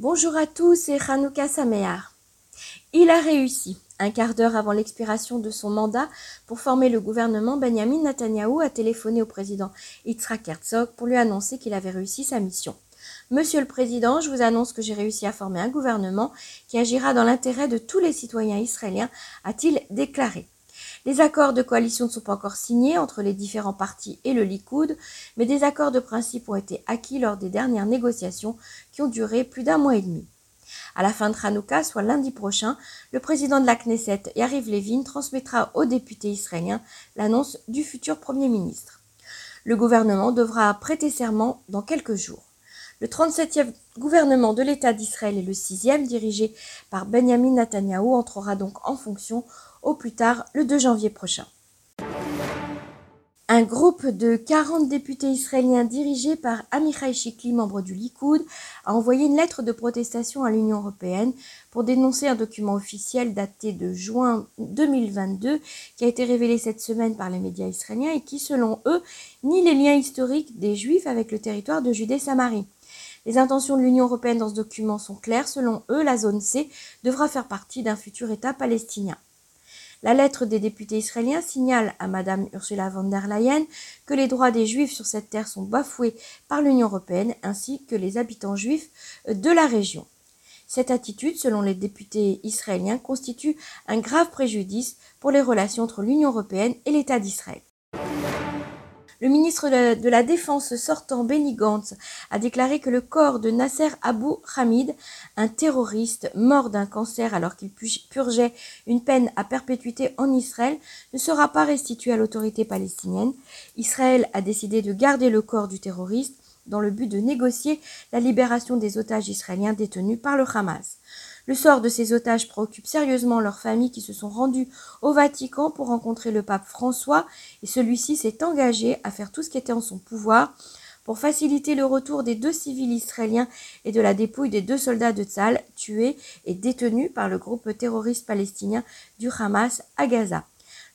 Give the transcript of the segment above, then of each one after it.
Bonjour à tous et Hanouka Samear. Il a réussi. Un quart d'heure avant l'expiration de son mandat pour former le gouvernement, Benjamin Netanyahu a téléphoné au président Yitzhak Herzog pour lui annoncer qu'il avait réussi sa mission. Monsieur le Président, je vous annonce que j'ai réussi à former un gouvernement qui agira dans l'intérêt de tous les citoyens israéliens, a-t-il déclaré. Les accords de coalition ne sont pas encore signés entre les différents partis et le Likoud, mais des accords de principe ont été acquis lors des dernières négociations qui ont duré plus d'un mois et demi. À la fin de Hanouka, soit lundi prochain, le président de la Knesset, Yariv Levin, transmettra aux députés israéliens l'annonce du futur Premier ministre. Le gouvernement devra prêter serment dans quelques jours. Le 37e gouvernement de l'État d'Israël et le 6e, dirigé par Benjamin Netanyahu, entrera donc en fonction au plus tard le 2 janvier prochain. Un groupe de 40 députés israéliens dirigés par Amichai Shikli, membre du Likoud, a envoyé une lettre de protestation à l'Union européenne pour dénoncer un document officiel daté de juin 2022 qui a été révélé cette semaine par les médias israéliens et qui, selon eux, nie les liens historiques des Juifs avec le territoire de Judée-Samarie. Les intentions de l'Union européenne dans ce document sont claires. Selon eux, la zone C devra faire partie d'un futur État palestinien. La lettre des députés israéliens signale à Madame Ursula von der Leyen que les droits des Juifs sur cette terre sont bafoués par l'Union européenne ainsi que les habitants juifs de la région. Cette attitude, selon les députés israéliens, constitue un grave préjudice pour les relations entre l'Union européenne et l'État d'Israël. Le ministre de la Défense sortant, Benny a déclaré que le corps de Nasser Abu Hamid, un terroriste mort d'un cancer alors qu'il purgeait une peine à perpétuité en Israël, ne sera pas restitué à l'autorité palestinienne. Israël a décidé de garder le corps du terroriste dans le but de négocier la libération des otages israéliens détenus par le Hamas. Le sort de ces otages préoccupe sérieusement leurs familles qui se sont rendues au Vatican pour rencontrer le pape François et celui-ci s'est engagé à faire tout ce qui était en son pouvoir pour faciliter le retour des deux civils israéliens et de la dépouille des deux soldats de Tzal tués et détenus par le groupe terroriste palestinien du Hamas à Gaza.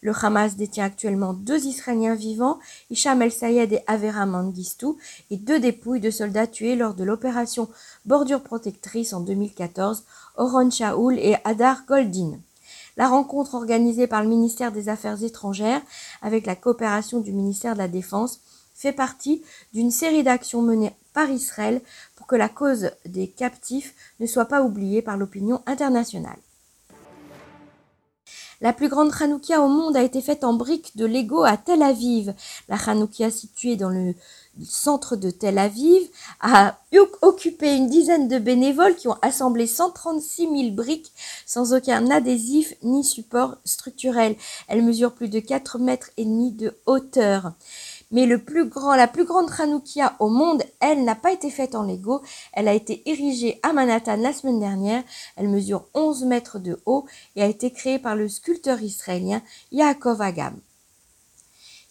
Le Hamas détient actuellement deux Israéliens vivants, Hicham El-Sayed et Avera Mangistou, et deux dépouilles de soldats tués lors de l'opération Bordure Protectrice en 2014, Oron Shaoul et Adar Goldin. La rencontre organisée par le ministère des Affaires étrangères avec la coopération du ministère de la Défense fait partie d'une série d'actions menées par Israël pour que la cause des captifs ne soit pas oubliée par l'opinion internationale. La plus grande Hanoukia au monde a été faite en briques de Lego à Tel Aviv. La Hanoukia située dans le centre de Tel Aviv a occupé une dizaine de bénévoles qui ont assemblé 136 000 briques sans aucun adhésif ni support structurel. Elle mesure plus de 4 mètres et demi de hauteur. Mais la plus grande Hanoukia au monde, elle n'a pas été faite en Lego. Elle a été érigée à Manhattan la semaine dernière. Elle mesure 11 mètres de haut et a été créée par le sculpteur israélien Yaakov Agam.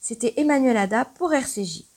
C'était Emmanuel Ada pour RCJ.